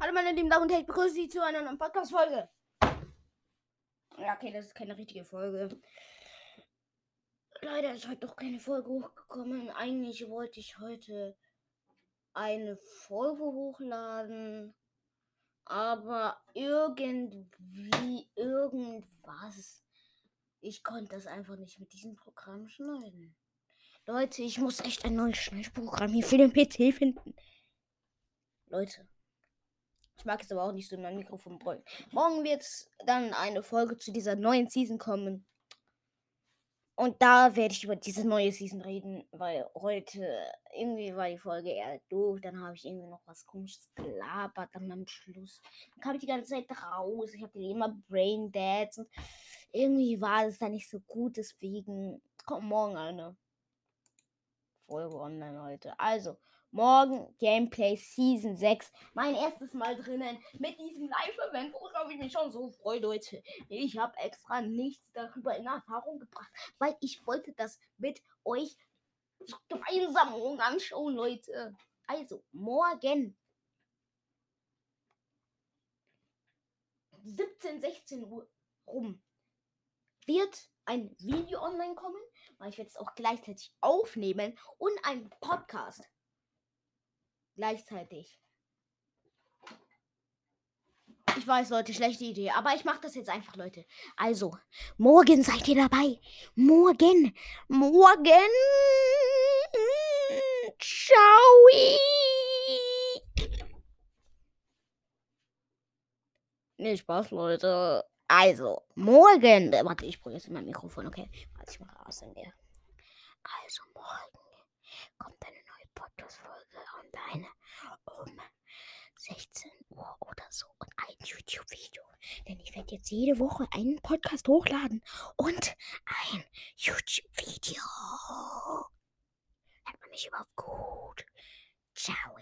Hallo meine lieben Damen und Herren, ich begrüße Sie zu einer neuen Podcast-Folge. Ja, okay, das ist keine richtige Folge. Leider ist heute doch keine Folge hochgekommen. Eigentlich wollte ich heute eine Folge hochladen. Aber irgendwie, irgendwas. Ich konnte das einfach nicht mit diesem Programm schneiden. Leute, ich muss echt ein neues Schneidprogramm hier für den PC finden. Leute. Ich mag es aber auch nicht so in mein Mikrofon brüllen. Morgen wird dann eine Folge zu dieser neuen Season kommen. Und da werde ich über diese neue Season reden, weil heute irgendwie war die Folge eher doof. Dann habe ich irgendwie noch was komisches gelabert dann am Schluss. Dann kam ich die ganze Zeit raus. Ich hatte immer Brain Dads und irgendwie war es da nicht so gut. Deswegen kommt morgen eine Folge online heute. Also, Morgen Gameplay Season 6. Mein erstes Mal drinnen mit diesem Live-Event, worauf ich mich schon so freue, Leute. Ich habe extra nichts darüber in Erfahrung gebracht, weil ich wollte das mit euch gemeinsam anschauen, Leute. Also, morgen 17, 16 Uhr rum wird ein Video online kommen, weil ich werde es auch gleichzeitig aufnehmen und ein Podcast gleichzeitig. Ich weiß, Leute, schlechte Idee. Aber ich mache das jetzt einfach, Leute. Also, morgen seid ihr dabei. Morgen. Morgen. Ciao. Nee, Spaß, Leute. Also, morgen. Warte, ich probiere jetzt mein Mikrofon, okay? Warte, ich mache aus mir. Also, morgen kommt eine neue Podcast-Folge online um 16 Uhr oder so und ein YouTube-Video. Denn ich werde jetzt jede Woche einen Podcast hochladen und ein YouTube-Video. Hört man mich überhaupt gut? Ciao.